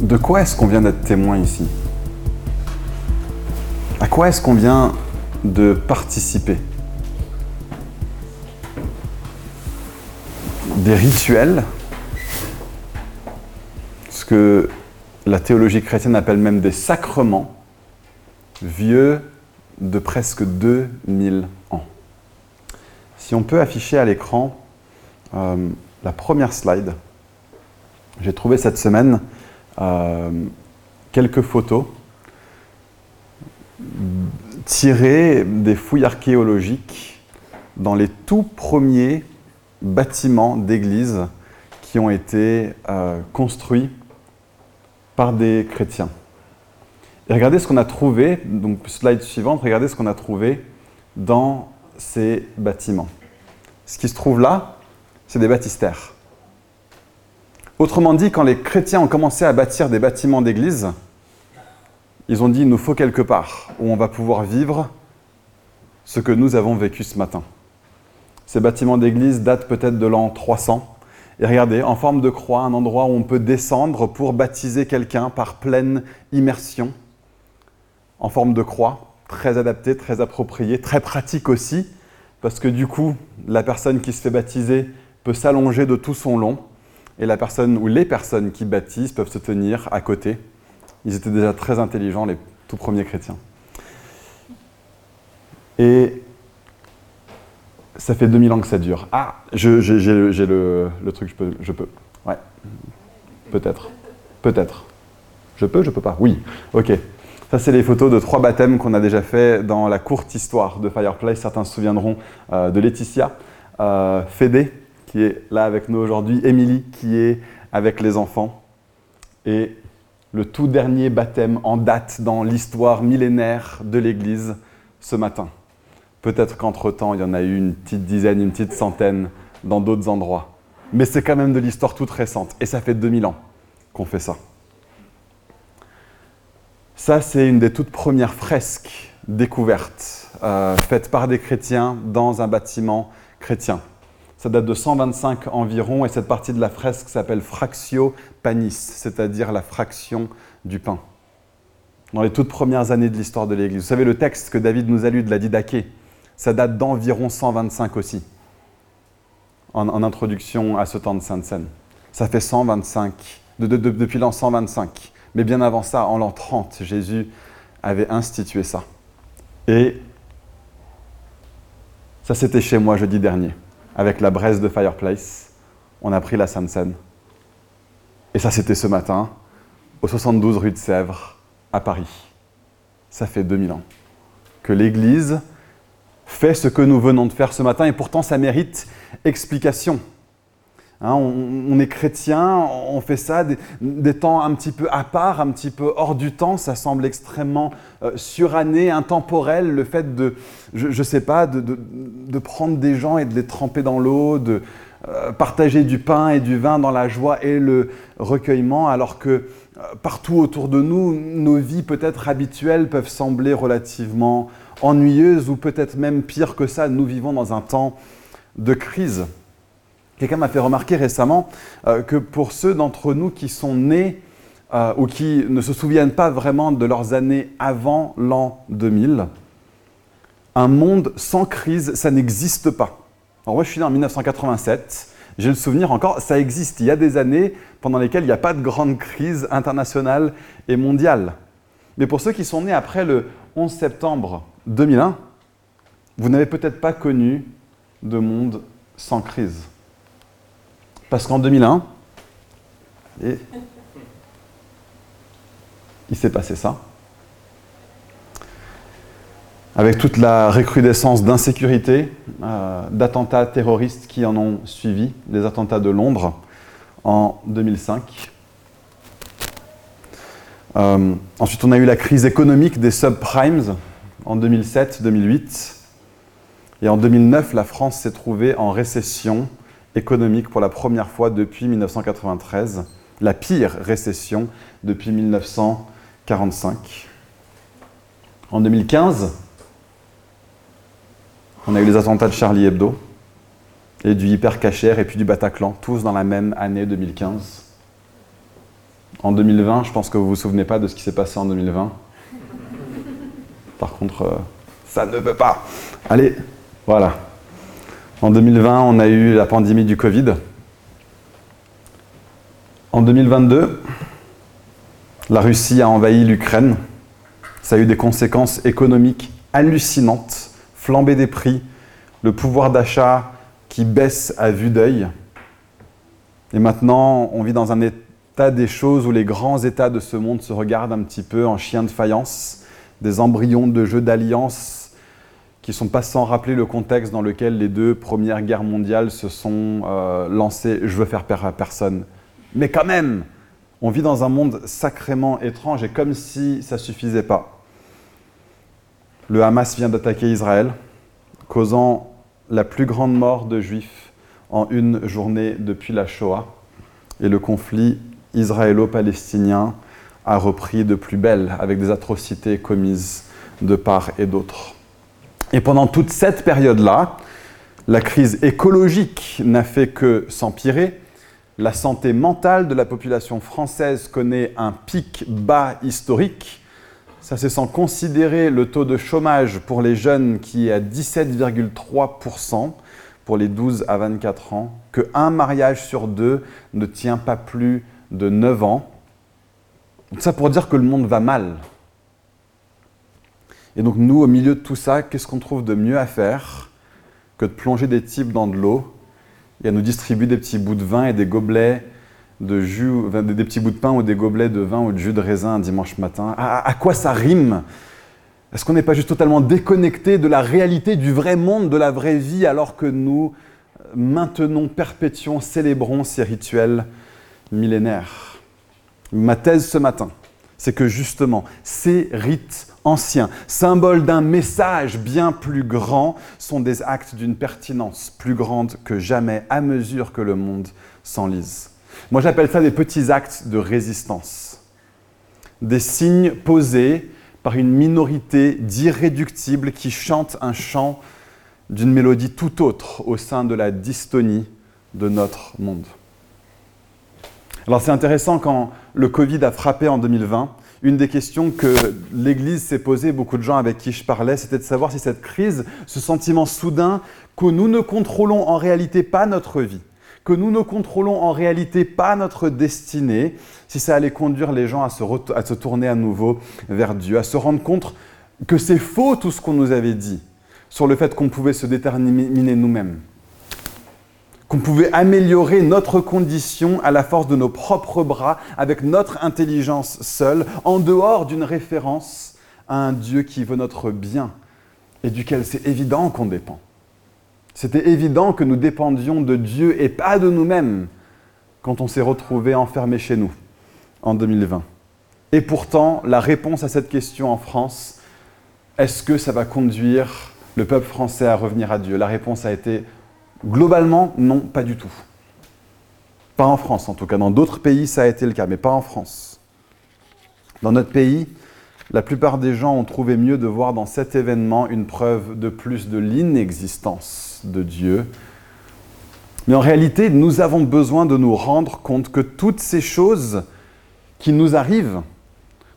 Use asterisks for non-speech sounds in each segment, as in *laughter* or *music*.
de quoi est-ce qu'on vient d'être témoin ici? À quoi est-ce qu'on vient de participer? Des rituels, ce que la théologie chrétienne appelle même des sacrements, vieux de presque 2000 ans. Si on peut afficher à l'écran euh, la première slide, j'ai trouvé cette semaine quelques photos tirées des fouilles archéologiques dans les tout premiers bâtiments d'église qui ont été euh, construits par des chrétiens. Et regardez ce qu'on a trouvé, donc slide suivante, regardez ce qu'on a trouvé dans ces bâtiments. Ce qui se trouve là, c'est des baptistères. Autrement dit, quand les chrétiens ont commencé à bâtir des bâtiments d'église, ils ont dit il nous faut quelque part où on va pouvoir vivre ce que nous avons vécu ce matin. Ces bâtiments d'église datent peut-être de l'an 300. Et regardez, en forme de croix, un endroit où on peut descendre pour baptiser quelqu'un par pleine immersion. En forme de croix, très adapté, très approprié, très pratique aussi, parce que du coup, la personne qui se fait baptiser peut s'allonger de tout son long et la personne ou les personnes qui baptisent peuvent se tenir à côté. Ils étaient déjà très intelligents, les tout premiers chrétiens. Et ça fait 2000 ans que ça dure. Ah, j'ai le, le, truc, je peux. Je peux. Ouais. Peut-être. Peut-être. Je peux, je peux pas. Oui. Ok. Ça, c'est les photos de trois baptêmes qu'on a déjà fait dans la courte histoire de Fireplace. Certains se souviendront euh, de Laetitia, euh, Fédé, qui est là avec nous aujourd'hui, Émilie qui est avec les enfants, et le tout dernier baptême en date dans l'histoire millénaire de l'Église ce matin. Peut-être qu'entre-temps, il y en a eu une petite dizaine, une petite centaine dans d'autres endroits. Mais c'est quand même de l'histoire toute récente, et ça fait 2000 ans qu'on fait ça. Ça, c'est une des toutes premières fresques découvertes, euh, faites par des chrétiens dans un bâtiment chrétien. Ça date de 125 environ et cette partie de la fresque s'appelle Fractio Panis, c'est-à-dire la fraction du pain. Dans les toutes premières années de l'histoire de l'Église. Vous savez, le texte que David nous a lu de la Didaché, ça date d'environ 125 aussi, en, introduction à ce temps de Sainte-Seine. Ça fait 125, depuis l'an 125. Mais bien avant ça, en l'an 30, Jésus avait institué ça. Et ça, c'était chez moi jeudi dernier avec la braise de Fireplace, on a pris la Seine. Et ça, c'était ce matin, au 72 rue de Sèvres, à Paris. Ça fait 2000 ans que l'Église fait ce que nous venons de faire ce matin, et pourtant ça mérite explication. Hein, on, est chrétien, on fait ça des, temps un petit peu à part, un petit peu hors du temps. Ça semble extrêmement euh, suranné, intemporel, le fait de, je ne sais pas, de, prendre des gens et de les tremper dans l'eau, de euh, partager du pain et du vin dans la joie et le recueillement, alors que euh, partout autour de nous, nos vies peut-être habituelles peuvent sembler relativement ennuyeuses ou peut-être même pire que ça, nous vivons dans un temps de crise. Quelqu'un m'a fait remarquer récemment euh, que pour ceux d'entre nous qui sont nés euh, ou qui ne se souviennent pas vraiment de leurs années avant l'an 2000, un monde sans crise, ça n'existe pas. Alors moi, je suis né en 1987. J'ai le souvenir encore, ça existe. Il y a des années pendant lesquelles il n'y a pas de grande crise internationale et mondiale. Mais pour ceux qui sont nés après le 11 septembre 2001, vous n'avez peut-être pas connu de monde sans crise. Parce qu'en 2001, il s'est passé ça. Avec toute la recrudescence d'insécurité, euh, d'attentats terroristes qui en ont suivi, les attentats de Londres en 2005. Euh, ensuite, on a eu la crise économique des subprimes en 2007-2008. Et en 2009, la France s'est trouvée en récession économique pour la première fois depuis 1993, la pire récession depuis 1945. En 2015, on a eu les attentats de Charlie Hebdo et du hypercacher et puis du Bataclan, tous dans la même année 2015. En 2020, je pense que vous vous souvenez pas de ce qui s'est passé en 2020. Par contre, euh, ça ne veut pas. Allez, voilà. En 2020, on a eu la pandémie du Covid. En 2022, la Russie a envahi l'Ukraine. Ça a eu des conséquences économiques hallucinantes, flambée des prix, le pouvoir d'achat qui baisse à vue d'œil. Et maintenant, on vit dans un état des choses où les grands États de ce monde se regardent un petit peu en chien de faïence, des embryons de jeux d'alliance qui sont pas sans rappeler le contexte dans lequel les deux premières guerres mondiales se sont euh, lancées. Je veux faire peur à personne. Mais quand même, on vit dans un monde sacrément étrange et comme si ça suffisait pas. Le Hamas vient d'attaquer Israël, causant la plus grande mort de juifs en une journée depuis la Shoah. Et le conflit israélo-palestinien a repris de plus belle avec des atrocités commises de part et d'autre. Et pendant toute cette période-là, la crise écologique n'a fait que s'empirer. La santé mentale de la population française connaît un pic bas historique. Ça, c'est sans considérer le taux de chômage pour les jeunes qui est à 17,3% pour les 12 à 24 ans, que un mariage sur deux ne tient pas plus de 9 ans. Tout ça pour dire que le monde va mal. Et donc nous, au milieu de tout ça, qu'est-ce qu'on trouve de mieux à faire que de plonger des types dans de l'eau et à nous distribuer des petits bouts de vin et des gobelets de jus, des petits bouts de pain ou des gobelets de vin ou de jus de raisin un dimanche matin. À, quoi ça rime? Est-ce qu'on n'est pas juste totalement déconnecté de la réalité du vrai monde, de la vraie vie, alors que nous maintenons, perpétuons, célébrons ces rituels millénaires? Ma thèse ce matin, c'est que justement, ces rites anciens, symboles d'un message bien plus grand, sont des actes d'une pertinence plus grande que jamais à mesure que le monde s'enlise. Moi, j'appelle ça des petits actes de résistance. Des signes posés par une minorité d'irréductibles qui chantent un chant d'une mélodie tout autre au sein de la dystonie de notre monde. Alors c'est intéressant quand le Covid a frappé en 2020, une des questions que l'Église s'est posée, beaucoup de gens avec qui je parlais, c'était de savoir si cette crise, ce sentiment soudain que nous ne contrôlons en réalité pas notre vie, que nous ne contrôlons en réalité pas notre destinée, si ça allait conduire les gens à se, à se tourner à nouveau vers Dieu, à se rendre compte que c'est faux tout ce qu'on nous avait dit sur le fait qu'on pouvait se déterminer nous-mêmes, qu'on pouvait améliorer notre condition à la force de nos propres bras, avec notre intelligence seule, en dehors d'une référence à un Dieu qui veut notre bien et duquel c'est évident qu'on dépend. C'était évident que nous dépendions de Dieu et pas de nous-mêmes quand on s'est retrouvé enfermé chez nous en 2020. Et pourtant, la réponse à cette question en France, est-ce que ça va conduire le peuple français à revenir à Dieu? La réponse a été globalement non, pas du tout. Pas en France en tout cas. Dans d'autres pays, ça a été le cas, mais pas en France. Dans notre pays, la plupart des gens ont trouvé mieux de voir dans cet événement une preuve de plus de l'inexistence de Dieu. Mais en réalité, nous avons besoin de nous rendre compte que toutes ces choses qui nous arrivent,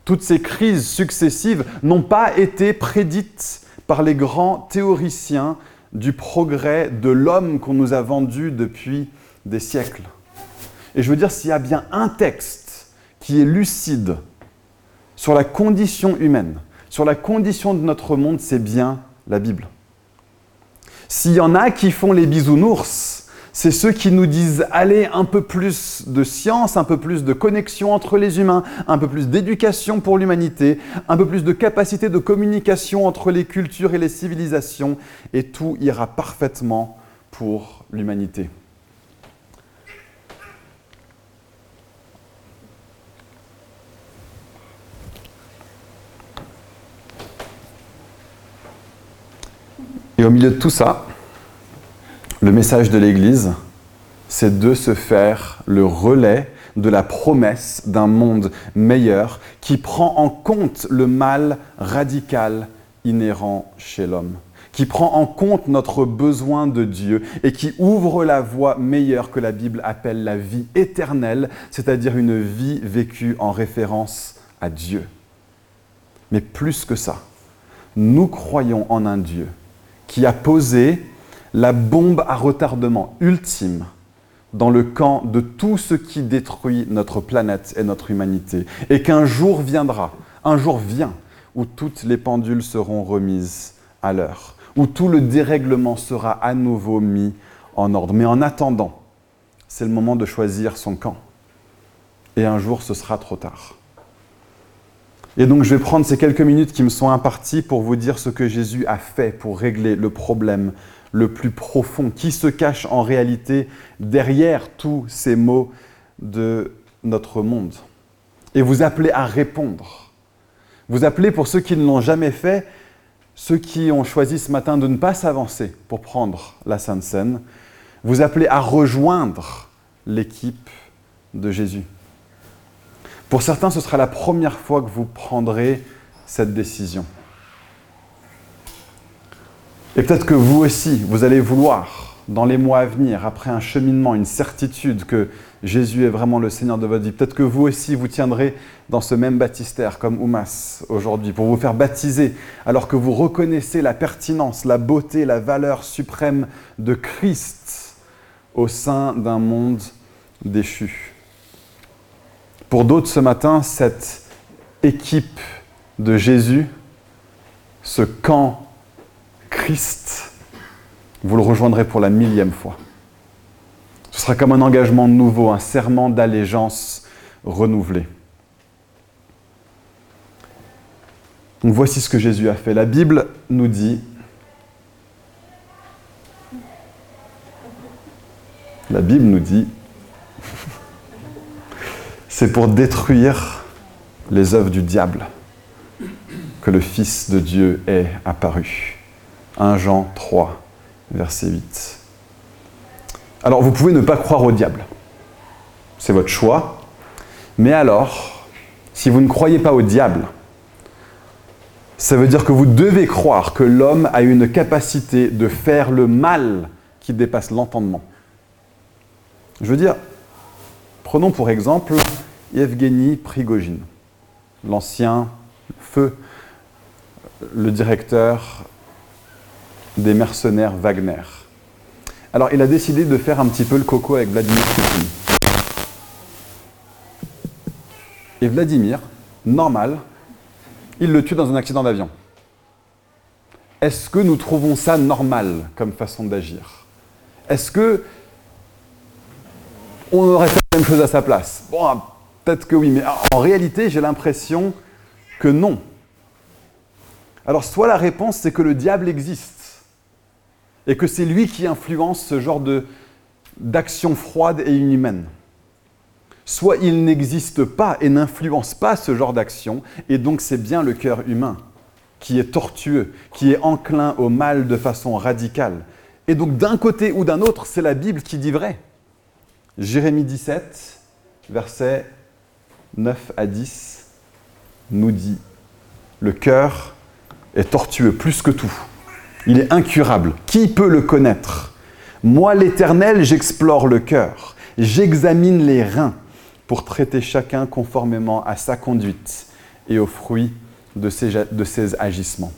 toutes ces crises successives, n'ont pas été prédites par les grands théoriciens du progrès de l'homme qu'on nous a vendu depuis des siècles. Et je veux dire, s'il y a bien un texte qui est lucide sur la condition humaine, sur la condition de notre monde, c'est bien la Bible. S'il y en a qui font les bisounours, c'est ceux qui nous disent allez un peu plus de science, un peu plus de connexion entre les humains, un peu plus d'éducation pour l'humanité, un peu plus de capacité de communication entre les cultures et les civilisations, et tout ira parfaitement pour l'humanité. Et au milieu de tout ça, le message de l'Église, c'est de se faire le relais de la promesse d'un monde meilleur qui prend en compte le mal radical inhérent chez l'homme, qui prend en compte notre besoin de Dieu et qui ouvre la voie meilleure que la Bible appelle la vie éternelle, c'est-à-dire une vie vécue en référence à Dieu. Mais plus que ça, nous croyons en un Dieu qui a posé la bombe à retardement ultime dans le camp de tout ce qui détruit notre planète et notre humanité, et qu'un jour viendra, un jour vient, où toutes les pendules seront remises à l'heure, où tout le dérèglement sera à nouveau mis en ordre. Mais en attendant, c'est le moment de choisir son camp. Et un jour, ce sera trop tard. Et donc, je vais prendre ces quelques minutes qui me sont imparties pour vous dire ce que Jésus a fait pour régler le problème le plus profond, qui se cache en réalité derrière tous ces mots de notre monde. Et vous appelez à répondre. Vous appelez pour ceux qui ne l'ont jamais fait, ceux qui ont choisi ce matin de ne pas s'avancer pour prendre la Sainte Seine, vous appelez à rejoindre l'équipe de Jésus. Pour certains, ce sera la première fois que vous prendrez cette décision. Et peut-être que vous aussi, vous allez vouloir, dans les mois à venir, après un cheminement, une certitude que Jésus est vraiment le Seigneur de votre vie, peut-être que vous aussi, vous tiendrez dans ce même baptistère comme Oumas aujourd'hui, pour vous faire baptiser, alors que vous reconnaissez la pertinence, la beauté, la valeur suprême de Christ au sein d'un monde déchu. Pour d'autres ce matin, cette équipe de Jésus, ce camp Christ, vous le rejoindrez pour la millième fois. Ce sera comme un engagement nouveau, un serment d'allégeance renouvelé. Donc voici ce que Jésus a fait. La Bible nous dit, la Bible nous dit, *laughs* c'est pour détruire les œuvres du diable que le Fils de Dieu est apparu. 1 Jean 3, verset 8. Alors, vous pouvez ne pas croire au diable. C'est votre choix. Mais alors, si vous ne croyez pas au diable, ça veut dire que vous devez croire que l'homme a une capacité de faire le mal qui dépasse l'entendement. Je veux dire, prenons pour exemple Evgeny Prigogine, l'ancien feu, le directeur des mercenaires Wagner. Alors il a décidé de faire un petit peu le coco avec Vladimir Poutine. Et Vladimir, normal, il le tue dans un accident d'avion. Est-ce que nous trouvons ça normal comme façon d'agir? Est-ce que on aurait fait la même chose à sa place? Bon, ah, peut-être que oui, mais en réalité, j'ai l'impression que non. Alors, soit la réponse, c'est que le diable existe et que c'est lui qui influence ce genre d'action froide et inhumaine. Soit il n'existe pas et n'influence pas ce genre d'action, et donc c'est bien le cœur humain qui est tortueux, qui est enclin au mal de façon radicale. Et donc d'un côté ou d'un autre, c'est la Bible qui dit vrai. Jérémie 17, versets 9 à 10, nous dit, le cœur est tortueux plus que tout. Il est incurable. Qui peut le connaître? Moi, l'Éternel, j'explore le cœur, j'examine les reins pour traiter chacun conformément à sa conduite et aux fruits de ses, agissements.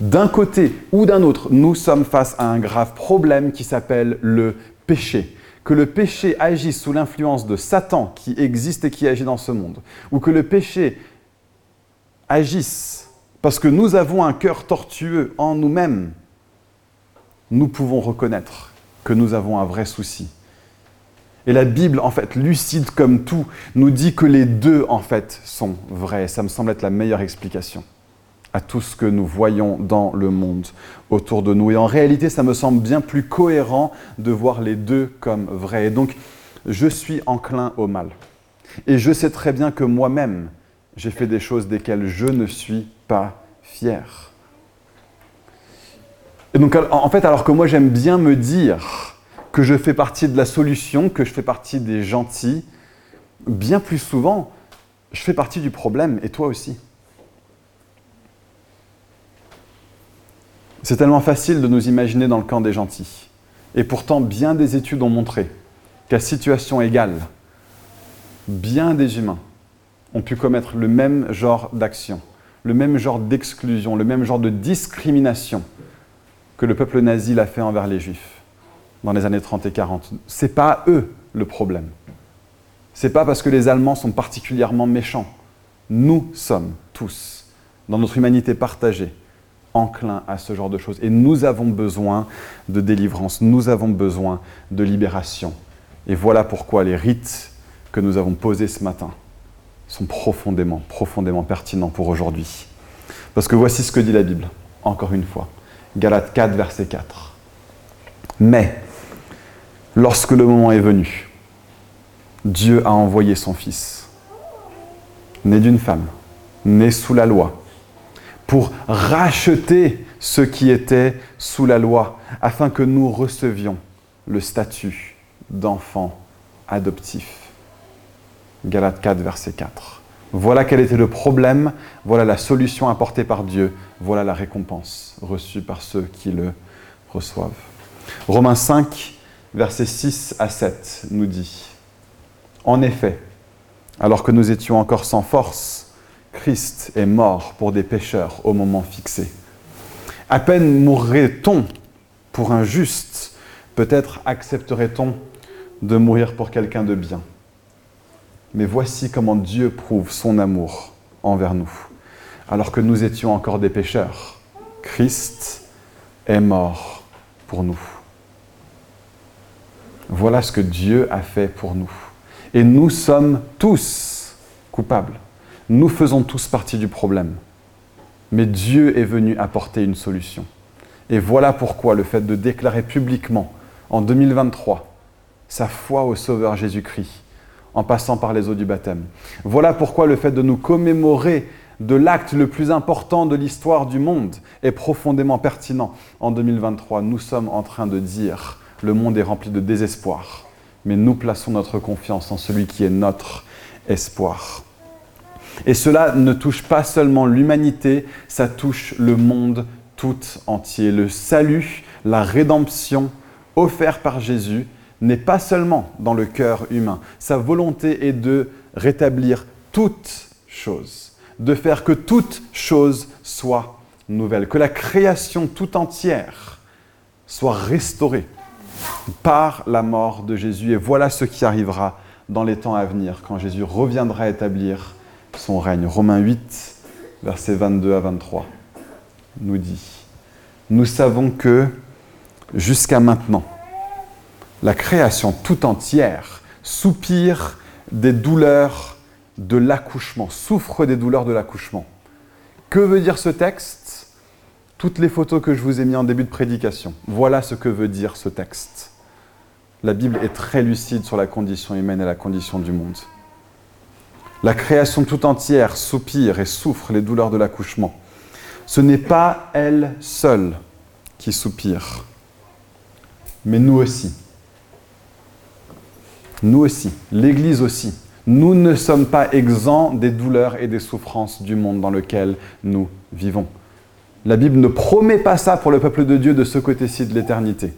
D'un côté ou d'un autre, nous sommes face à un grave problème qui s'appelle le péché. Que le péché agisse sous l'influence de Satan qui existe et qui agit dans ce monde, ou que le péché agisse parce que nous avons un cœur tortueux en nous-mêmes, nous pouvons reconnaître que nous avons un vrai souci. Et la Bible, en fait, lucide comme tout, nous dit que les deux, en fait, sont vrais. Ça me semble être la meilleure explication à tout ce que nous voyons dans le monde autour de nous. Et en réalité, ça me semble bien plus cohérent de voir les deux comme vrais. Et donc, je suis enclin au mal. Et je sais très bien que moi-même, j'ai fait des choses desquelles je ne suis pas fier. Et donc, en fait, alors que moi j'aime bien me dire que je fais partie de la solution, que je fais partie des gentils, bien plus souvent, je fais partie du problème, et toi aussi. C'est tellement facile de nous imaginer dans le camp des gentils. Et pourtant, bien des études ont montré qu'à situation égale, bien des humains ont pu commettre le même genre d'action, le même genre d'exclusion, le même genre de discrimination que le peuple nazi l'a fait envers les juifs dans les années 30 et 40. C'est pas eux le problème. C'est pas parce que les Allemands sont particulièrement méchants. Nous sommes tous, dans notre humanité partagée, enclins à ce genre de choses. Et nous avons besoin de délivrance, nous avons besoin de libération. Et voilà pourquoi les rites que nous avons posés ce matin sont profondément, profondément pertinents pour aujourd'hui. Parce que voici ce que dit la Bible, encore une fois. Galates 4, verset 4. Mais, lorsque le moment est venu, Dieu a envoyé son Fils, né d'une femme, né sous la loi, pour racheter ceux qui étaient sous la loi, afin que nous recevions le statut d'enfant adoptif. Galates 4, verset 4. Voilà quel était le problème, voilà la solution apportée par Dieu, voilà la récompense reçue par ceux qui le reçoivent. Romains 5, versets 6 à 7 nous dit, En effet, alors que nous étions encore sans force, Christ est mort pour des pécheurs au moment fixé. À peine mourrait-on pour un juste, peut-être accepterait-on de mourir pour quelqu'un de bien. Mais voici comment Dieu prouve son amour envers nous. Alors que nous étions encore des pécheurs, Christ est mort pour nous. Voilà ce que Dieu a fait pour nous. Et nous sommes tous coupables. Nous faisons tous partie du problème. Mais Dieu est venu apporter une solution. Et voilà pourquoi le fait de déclarer publiquement, en 2023, sa foi au Sauveur Jésus-Christ, en passant par les eaux du baptême. Voilà pourquoi le fait de nous commémorer de l'acte le plus important de l'histoire du monde est profondément pertinent. En 2023, nous sommes en train de dire, le monde est rempli de désespoir, mais nous plaçons notre confiance en celui qui est notre espoir. Et cela ne touche pas seulement l'humanité, ça touche le monde tout entier. Le salut, la rédemption offert par Jésus n'est pas seulement dans le cœur humain. Sa volonté est de rétablir toute chose, de faire que toute chose soit nouvelle, que la création tout entière soit restaurée par la mort de Jésus. Et voilà ce qui arrivera dans les temps à venir, quand Jésus reviendra établir son règne. Romains 8, versets 22 à 23, nous dit, Nous savons que jusqu'à maintenant, la création tout entière soupire des douleurs de l'accouchement, souffre des douleurs de l'accouchement. Que veut dire ce texte? Toutes les photos que je vous ai mises en début de prédication. Voilà ce que veut dire ce texte. La Bible est très lucide sur la condition humaine et la condition du monde. La création tout entière soupire et souffre les douleurs de l'accouchement. Ce n'est pas elle seule qui soupire, mais nous aussi nous aussi, l'Église aussi, nous ne sommes pas exempts des douleurs et des souffrances du monde dans lequel nous vivons. La Bible ne promet pas ça pour le peuple de Dieu de ce côté-ci de l'éternité.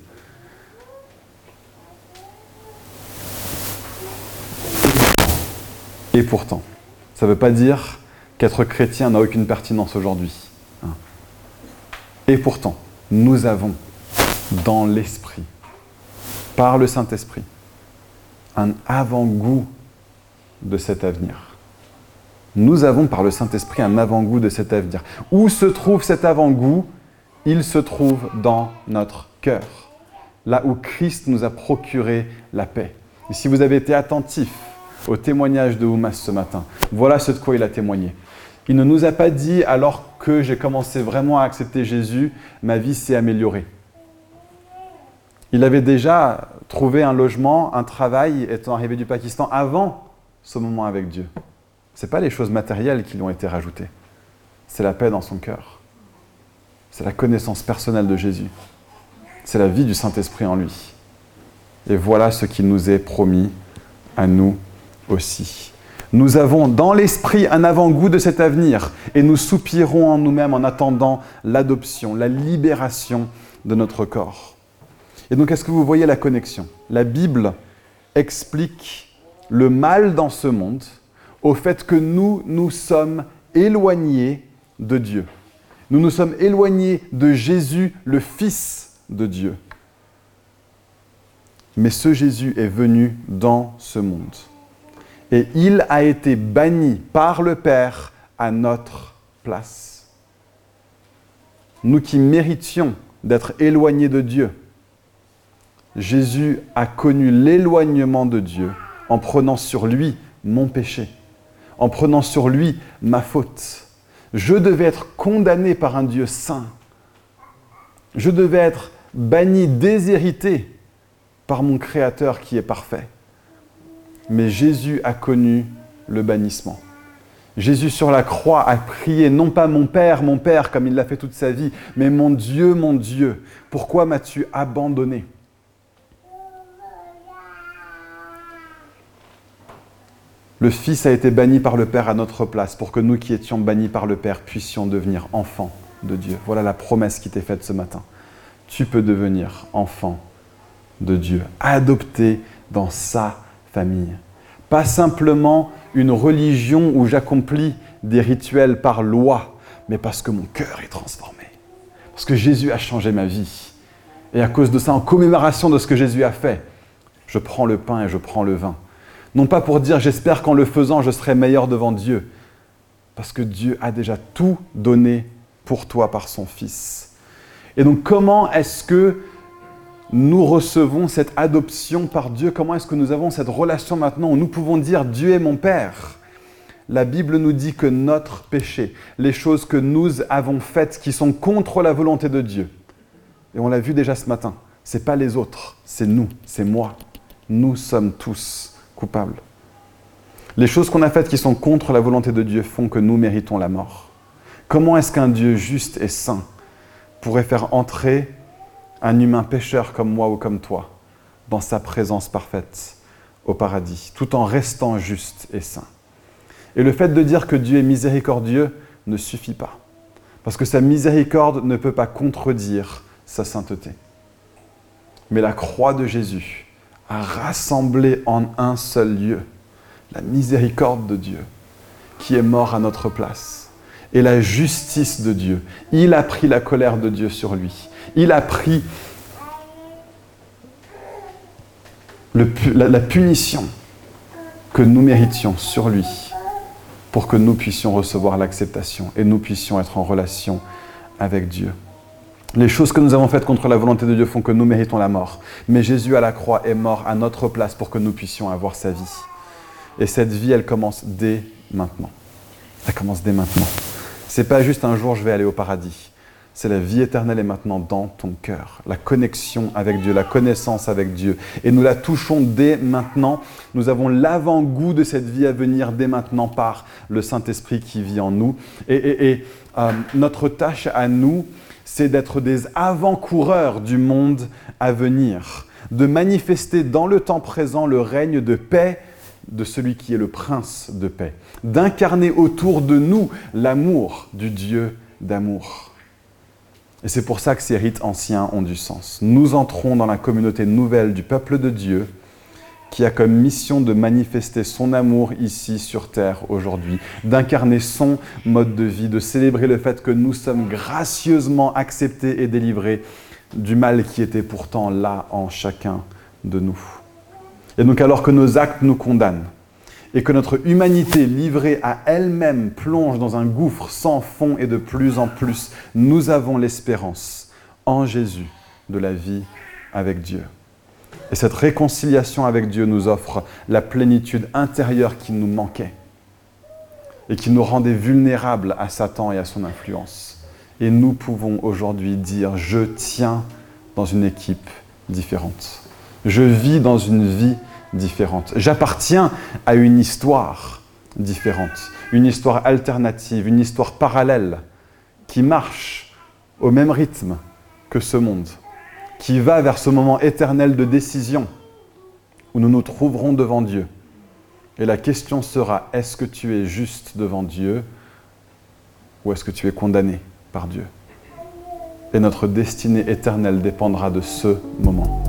Et pourtant, ça ne veut pas dire qu'être chrétien n'a aucune pertinence aujourd'hui. Hein. Et pourtant, nous avons dans l'Esprit, par le Saint-Esprit, un avant-goût de cet avenir. Nous avons par le Saint-Esprit un avant-goût de cet avenir. Où se trouve cet avant-goût? Il se trouve dans notre cœur, là où Christ nous a procuré la paix. Et si vous avez été attentif au témoignage de Oumas ce matin, voilà ce de quoi il a témoigné. Il ne nous a pas dit, alors que j'ai commencé vraiment à accepter Jésus, ma vie s'est améliorée. Il avait déjà trouvé un logement, un travail, étant arrivé du Pakistan avant ce moment avec Dieu. Ce n'est pas les choses matérielles qui lui ont été rajoutées. C'est la paix dans son cœur. C'est la connaissance personnelle de Jésus. C'est la vie du Saint-Esprit en lui. Et voilà ce qui nous est promis à nous aussi. Nous avons dans l'esprit un avant-goût de cet avenir et nous soupirons en nous-mêmes en attendant l'adoption, la libération de notre corps. Et donc, est-ce que vous voyez la connexion? La Bible explique le mal dans ce monde au fait que nous nous sommes éloignés de Dieu. Nous nous sommes éloignés de Jésus, le Fils de Dieu. Mais ce Jésus est venu dans ce monde. Et il a été banni par le Père à notre place. Nous qui méritions d'être éloignés de Dieu, Jésus a connu l'éloignement de Dieu en prenant sur lui mon péché, en prenant sur lui ma faute. Je devais être condamné par un Dieu saint. Je devais être banni, déshérité par mon Créateur qui est parfait. Mais Jésus a connu le bannissement. Jésus sur la croix a prié non pas mon Père, mon Père, comme il l'a fait toute sa vie, mais mon Dieu, mon Dieu, pourquoi m'as-tu abandonné? Le Fils a été banni par le Père à notre place pour que nous qui étions bannis par le Père puissions devenir enfants de Dieu. Voilà la promesse qui t'est faite ce matin. Tu peux devenir enfant de Dieu, adopté dans sa famille. Pas simplement une religion où j'accomplis des rituels par loi, mais parce que mon cœur est transformé. Parce que Jésus a changé ma vie. Et à cause de ça, en commémoration de ce que Jésus a fait, je prends le pain et je prends le vin. Non pas pour dire j'espère qu'en le faisant je serai meilleur devant Dieu, parce que Dieu a déjà tout donné pour toi par son Fils. Et donc comment est-ce que nous recevons cette adoption par Dieu? Comment est-ce que nous avons cette relation maintenant où nous pouvons dire Dieu est mon Père? La Bible nous dit que notre péché, les choses que nous avons faites qui sont contre la volonté de Dieu, et on l'a vu déjà ce matin, c'est pas les autres, c'est nous, c'est moi. Nous sommes tous coupables. Les choses qu'on a faites qui sont contre la volonté de Dieu font que nous méritons la mort. Comment est-ce qu'un Dieu juste et saint pourrait faire entrer un humain pécheur comme moi ou comme toi dans sa présence parfaite au paradis, tout en restant juste et saint? Et le fait de dire que Dieu est miséricordieux ne suffit pas, parce que sa miséricorde ne peut pas contredire sa sainteté. Mais la croix de Jésus a rassemblé en un seul lieu la miséricorde de Dieu qui est mort à notre place et la justice de Dieu. Il a pris la colère de Dieu sur lui. Il a pris la, la punition que nous méritions sur lui pour que nous puissions recevoir l'acceptation et nous puissions être en relation avec Dieu. Les choses que nous avons faites contre la volonté de Dieu font que nous méritons la mort. Mais Jésus à la croix est mort à notre place pour que nous puissions avoir sa vie. Et cette vie, elle commence dès maintenant. Elle commence dès maintenant. C'est pas juste un jour je vais aller au paradis. C'est la vie éternelle est maintenant dans ton cœur. La connexion avec Dieu, la connaissance avec Dieu. Et nous la touchons dès maintenant. Nous avons l'avant-goût de cette vie à venir dès maintenant par le Saint-Esprit qui vit en nous. Et, euh, notre tâche à nous, c'est d'être des avant-coureurs du monde à venir, de manifester dans le temps présent le règne de paix de celui qui est le prince de paix, d'incarner autour de nous l'amour du Dieu d'amour. Et c'est pour ça que ces rites anciens ont du sens. Nous entrons dans la communauté nouvelle du peuple de Dieu qui a comme mission de manifester son amour ici sur terre aujourd'hui, d'incarner son mode de vie, de célébrer le fait que nous sommes gracieusement acceptés et délivrés du mal qui était pourtant là en chacun de nous. Et donc alors que nos actes nous condamnent et que notre humanité livrée à elle-même plonge dans un gouffre sans fond et de plus en plus, nous avons l'espérance en Jésus de la vie avec Dieu. Et cette réconciliation avec Dieu nous offre la plénitude intérieure qui nous manquait et qui nous rendait vulnérables à Satan et à son influence. Et nous pouvons aujourd'hui dire, je tiens dans une équipe différente. Je vis dans une vie différente. J'appartiens à une histoire différente, une histoire alternative, une histoire parallèle qui marche au même rythme que ce monde qui va vers ce moment éternel de décision où nous nous trouverons devant Dieu Et la question sera, est-ce que tu es juste devant Dieu ou est-ce que tu es condamné par Dieu? Et notre destinée éternelle dépendra de ce moment.